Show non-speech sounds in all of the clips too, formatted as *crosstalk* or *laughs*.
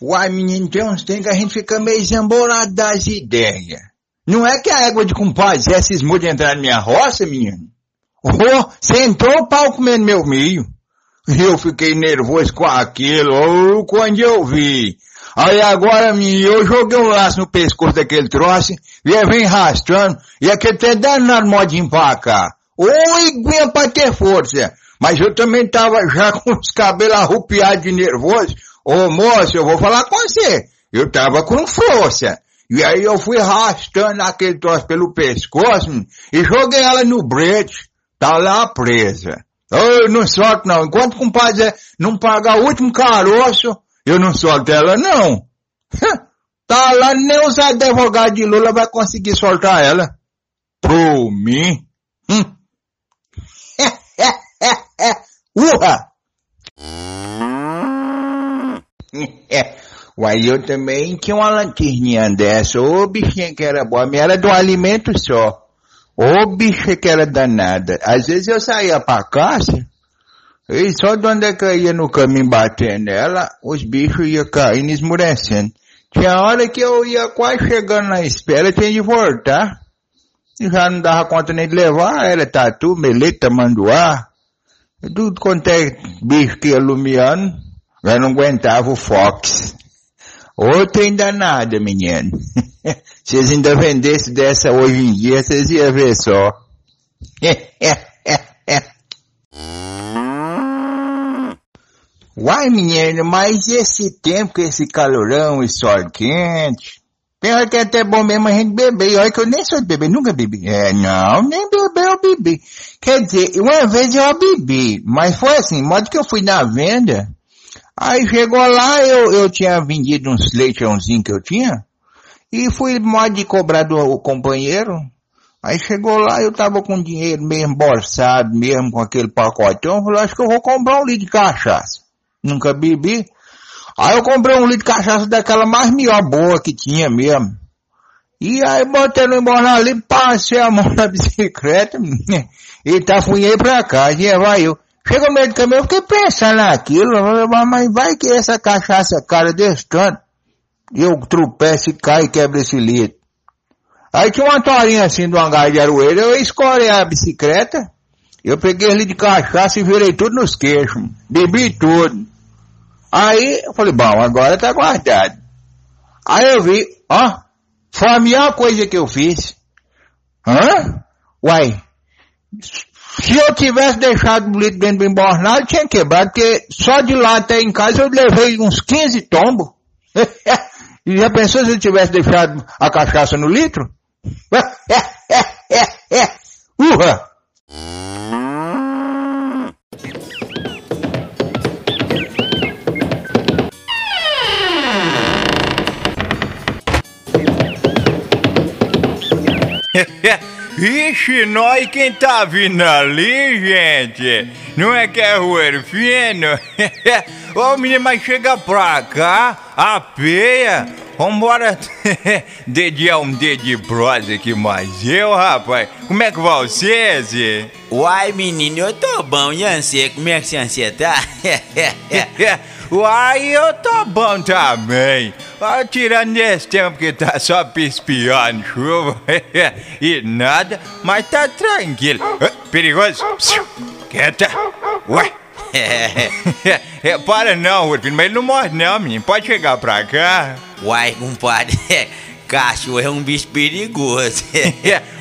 Uai, menino, tem uns tempos que a gente fica meio zamborado das ideias. Não é que a égua de compadre Zé cismou de entrar na minha roça, menino? Oh, você entrou o pau comendo meu milho. Eu fiquei nervoso com aquilo, quando eu vi. Aí agora, menino, eu joguei um laço no pescoço daquele troço, e ele vem arrastando, e aquele até danado modo de empacar. Oi, iguinha pra ter força. Mas eu também tava já *laughs* com os cabelos arrupiados de nervoso. Ô moço, eu vou falar com você. Eu tava com força. E aí eu fui arrastando aquele troço pelo pescoço e joguei ela no brete. Tá lá presa. Eu não solto não. Enquanto o compadre não pagar o último caroço, eu não solto ela não. *laughs* tá lá, nem os advogados de Lula vai conseguir soltar ela. Pro mim. Hum. *laughs* Urra! *laughs* Uai, eu também tinha uma lanterninha dessa. Ô bichinha que era boa, a minha era do alimento só. Ô bicha que era danada. Às vezes eu saía pra caça, e só de onde é que eu ia no caminho batendo nela, os bichos iam caindo esmurecendo. Tinha hora que eu ia quase chegando na espera, tinha de voltar. E já não dava conta nem de levar, era tatu, meleta, manduá. Tudo quanto é bicho que ia lumiando, já não aguentava o Fox. Outro ainda nada, menino. *laughs* Se eles ainda vendessem dessa hoje em dia, vocês iam ver só. *laughs* Uai, menino, mas esse tempo, com esse calorão e sol quente, Pior que é até bom mesmo a gente beber. Olha que eu nem sou de beber, nunca bebi. É, não, nem beber eu bebi. Quer dizer, uma vez eu bebi, mas foi assim, modo que eu fui na venda, aí chegou lá, eu, eu tinha vendido uns leitãozinhos que eu tinha, e fui modo de cobrar do companheiro, aí chegou lá, eu tava com dinheiro meio embolsado mesmo, com aquele pacotão, falei, acho que eu vou comprar um litro de cachaça. Nunca bebi. Aí eu comprei um litro de cachaça daquela mais melhor boa que tinha mesmo. E aí botei no embornal ali, passei a mão na *laughs* bicicleta *laughs* e tá fui pra casa, e vai eu. Chega do caminho, eu fiquei pensando naquilo, mas vai que essa cachaça cara desse tanto, eu tropeço e caio e quebro esse litro. Aí tinha uma torinha assim do hangar de aroeira, eu escorei a bicicleta, eu peguei ali de cachaça e virei tudo nos queixos, bebi tudo. Aí eu falei, bom, agora tá guardado. Aí eu vi, ó, foi a melhor coisa que eu fiz. Hã? Uai, se eu tivesse deixado o litro dentro do embornado, tinha quebrado, porque só de lá até em casa eu levei uns 15 tombos. *laughs* e já pensou se eu tivesse deixado a cachaça no litro? *laughs* Urra! *laughs* Ixi, nós quem tá vindo ali, gente? Não é que é Rueiro Fino? *laughs* Ô menino, mas chega pra cá, a peia. Vambora *laughs* dediar um dedo de prosa aqui, mas eu, rapaz, como é que vai você, Uai, menino, eu tô bom, e você, como é que você tá? *laughs* Uai, eu tô bom também. Ah, tirando esse tempo que tá só pispiando chuva *laughs* e nada, mas tá tranquilo. Ah, perigoso? Quieta. Ué. *laughs* é, para não, Urfino, mas ele não morre não, menino. Pode chegar pra cá. Uai, compadre, *laughs* cachorro é um bicho perigoso.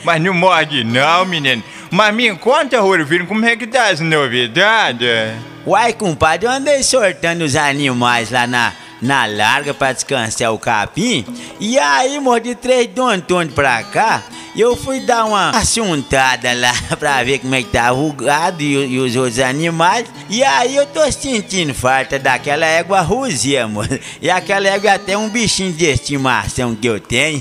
mas não morde não, menino. Mas me conta, Rufino, como é que tá as novidades? Uai, compadre, eu andei sortando os animais lá na, na larga pra descansar o capim. E aí, mordi três do Antônio pra cá. E eu fui dar uma assuntada lá *laughs* pra ver como é que tava o gado e, e, os outros animais. E aí eu tô sentindo falta daquela égua ruzia, moço. *laughs* E aquela égua é até um bichinho de estimação que eu tenho.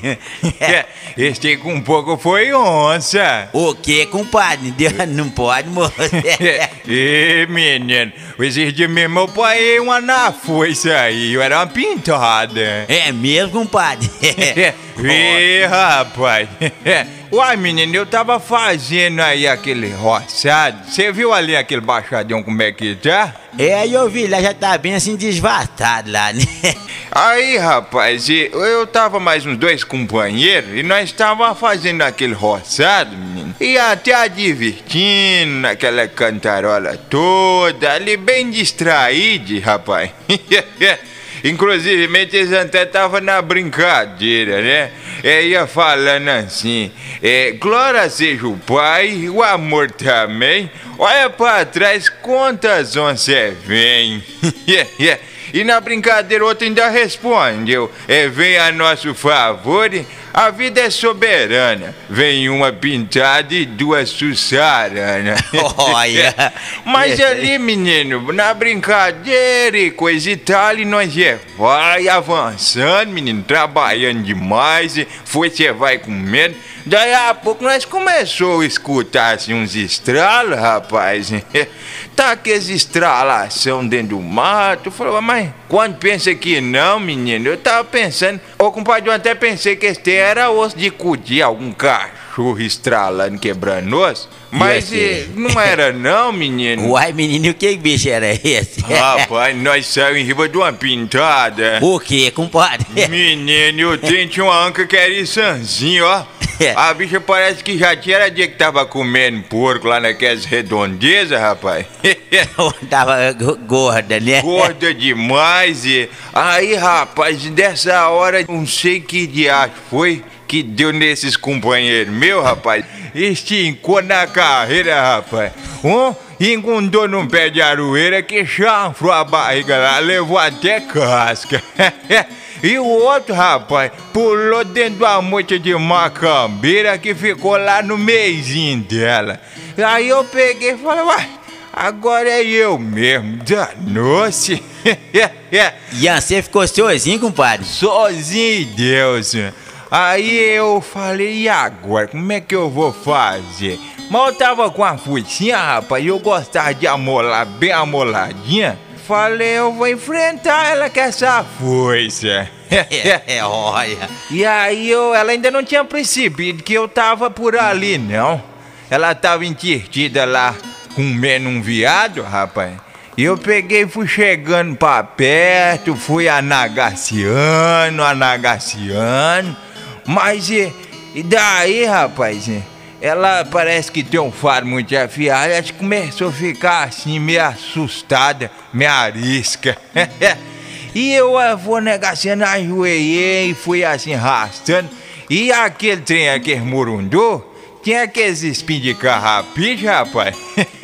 *laughs* este com um pouco foi onça. O que, compadre? Não pode, moço. Ê, menino, esses mesmo meu pai uma na foice aí, eu era uma pintada. É mesmo, compadre? Ih, rapaz. *laughs* Uai, menino, eu tava fazendo aí aquele roçado. Você viu ali aquele baixadão como é que tá? É, eu vi lá, já tá bem assim desvatado lá, né? *laughs* Aí, rapaz, eu tava mais uns dois companheiros e nós tava fazendo aquele roçado, menino. E até divertindo naquela cantarola toda, ali bem distraído, rapaz. *laughs* Inclusive, eles até tava na brincadeira, né? É, ia falando assim, é, glória seja o Pai, o amor também. Olha pra trás quantas onças vem. *laughs* E na brincadeira outro ainda respondeu: é, vem a nosso favor, a vida é soberana. Vem uma pintada e duas sussaranas. Olha! *laughs* Mas ali, menino, na brincadeira e coisa e tal, e nós é, vai avançando, menino, trabalhando demais, e foi, você vai com medo. Daí a pouco nós começou a escutar assim, uns estralos, rapaz. *laughs* tá aqueles estralação dentro do mato. Falou, mas quando pensa que não, menino, eu tava pensando. Ô compadre, eu até pensei que este era osso de cudir, algum cachorro estralando, quebrando osso. Mas E não era não, menino. *laughs* Uai, menino, que bicho era esse? *laughs* Rapaz, nós saímos em riba de uma pintada. O que, compadre? *laughs* Menino, eu tenho tinha uma anca que era insanzinho, ó. É. A bicha parece que já tinha dia que tava comendo porco lá naquelas redondezas, rapaz. Tava go- gorda, né? Gorda demais e... Aí, rapaz, dessa hora, não sei que diacho foi que deu nesses companheiros meu, rapaz. Estincou na carreira, rapaz. Um engundou num pé de aroeira que chanfrou a barriga lá, levou até casca. *laughs* E o outro, rapaz, pulou dentro da moita de macambeira que ficou lá no meizinho dela. Aí eu peguei e falei, uai, agora é eu mesmo, danou-se. *laughs* Ian, você ficou sozinho, compadre? Sozinho Deus. Aí eu falei, e agora, como é que eu vou fazer? Mas eu tava com a foicinha, rapaz, e eu gostava de amolar bem amoladinha. Falei, eu vou enfrentar ela com essa foice. *laughs* É, olha. E aí eu, ela ainda não tinha percebido que eu tava por ali, não. Ela tava entretida lá comendo um viado, rapaz. E eu peguei fui chegando pra perto, fui anagaciando, anagaciando. Mas e, e daí, rapaz? Ela parece que tem um faro muito afiado, ela começou a ficar assim, meio assustada, meio arisca. *laughs* E eu ah, vou negaciando, ajoelhei e fui assim arrastando. E aquele trem, aquele murundô, tinha aqueles espinhos de carrapicho, rapaz.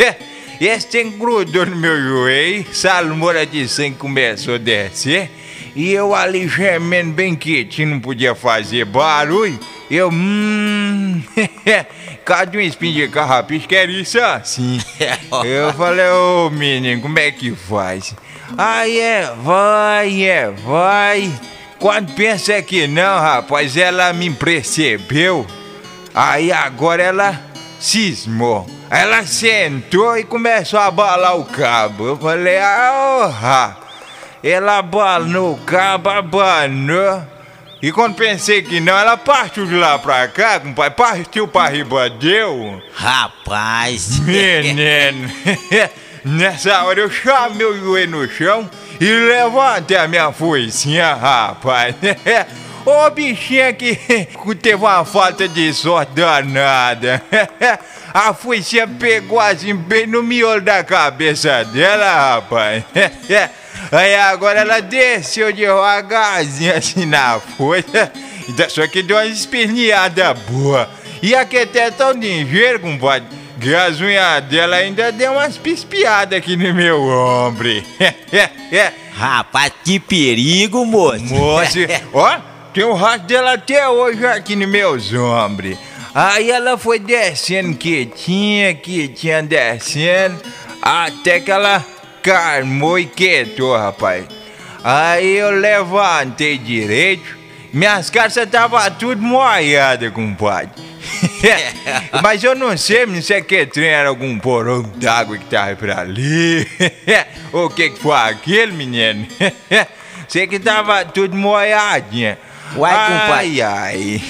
*laughs* Esse trem grudou no meu joelho, salmoura de sangue começou a descer. E eu ali gemendo bem quietinho, não podia fazer barulho. Eu, hum, *laughs* cadê um espinho de carrapicho? Quero isso assim. *laughs* Eu falei, ô menino, como é que faz? Aí é, vai, é, vai. Quando pensa que não, rapaz, ela me percebeu. Aí agora ela cismou. Ela sentou e começou a abalar o cabo. Eu falei, ah, orra. Ela abanou o cabo, abanou. E quando pensei que não, ela partiu de lá pra cá, compadre. Partiu pra riba deu. Rapaz. Menino, *laughs* nessa hora eu chamei o joelho no chão e levantei a minha foicinha, rapaz. *laughs* Ô bichinha que *laughs* teve uma falta de sorte danada. A foicinha pegou assim bem no miolo da cabeça dela, rapaz. Aí agora ela desceu devagarzinho assim na foice. Só que deu uma espinhada boa. E aqui até tão ligeiro, compadre, que as unhas dela ainda deu umas pispiadas aqui no meu ombro. *laughs* Rapaz, que perigo, moço. Moça, *laughs* ó, tem o rastro dela até hoje aqui nos meus ombros. Aí ela foi descendo quietinha, quietinha, descendo, até que ela calmou e quietou, rapaz. Aí eu levantei direito, minhas calças estavam tudo molhadas, compadre. *laughs* Mas eu não sei se é que trem era algum porão d'água que tava por ali. *laughs* o que que foi aquele, menino? *laughs* sei que tava tudo molhadinho. Uai, compadre. Ai,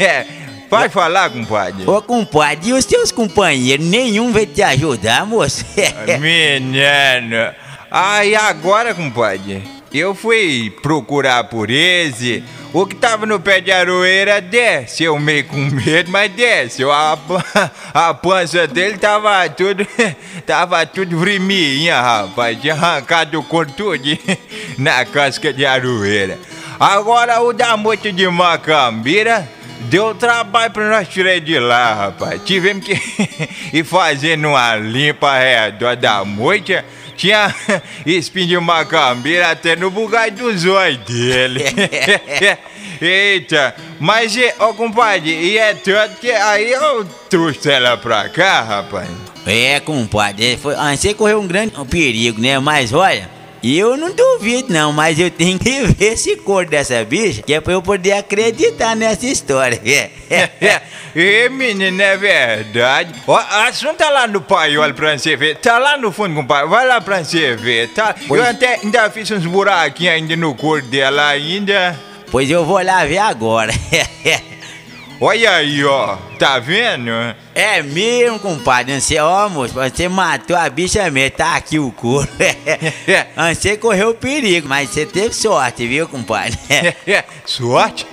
ai. Pode falar, compadre. Ô, compadre, e os teus companheiros, nenhum veio te ajudar, moço? *laughs* Menino. Aí agora, compadre, eu fui procurar por esse. O que tava no pé de aroeira desceu meio com medo, mas desceu. A, a pança dele tava tudo. *laughs* Tava tudo vermelhinha, rapaz. Tinha arrancado o couro tudo *laughs* na casca de aroeira. Agora o da moita de Macambira. Deu trabalho pra nós tirar de lá, rapaz. Tivemos que *laughs* ir fazendo uma limpa ao redor da moita. Tinha *laughs* espinho de macambeira até no bugai dos olhos dele. *laughs* Eita, mas, ô compadre, e é tanto que aí eu trouxe ela pra cá, rapaz. É, compadre, foi, ah, você correu um grande perigo, né? Mas olha, eu não duvido não, mas eu tenho que *laughs* ver esse cor dessa bicha, que é pra eu poder acreditar nessa história. *laughs* É, menino, é verdade. Ó, assunto tá lá no paiol pra você ver. Tá lá no fundo, compadre. Vai lá pra você ver, tá? Pois- Eu até ainda fiz uns buraquinhos ainda no corpo dela ainda. pois eu vou lá ver agora. *laughs* Olha aí, ó. Tá vendo? É mesmo, compadre. Você, ó, moço, você matou a bicha mesmo. Tá aqui o couro. Você correu perigo, mas você teve sorte, viu, compadre? *laughs* Sorte?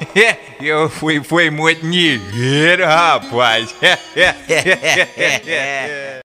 Eu fui, fui muito ligeiro, rapaz. *laughs*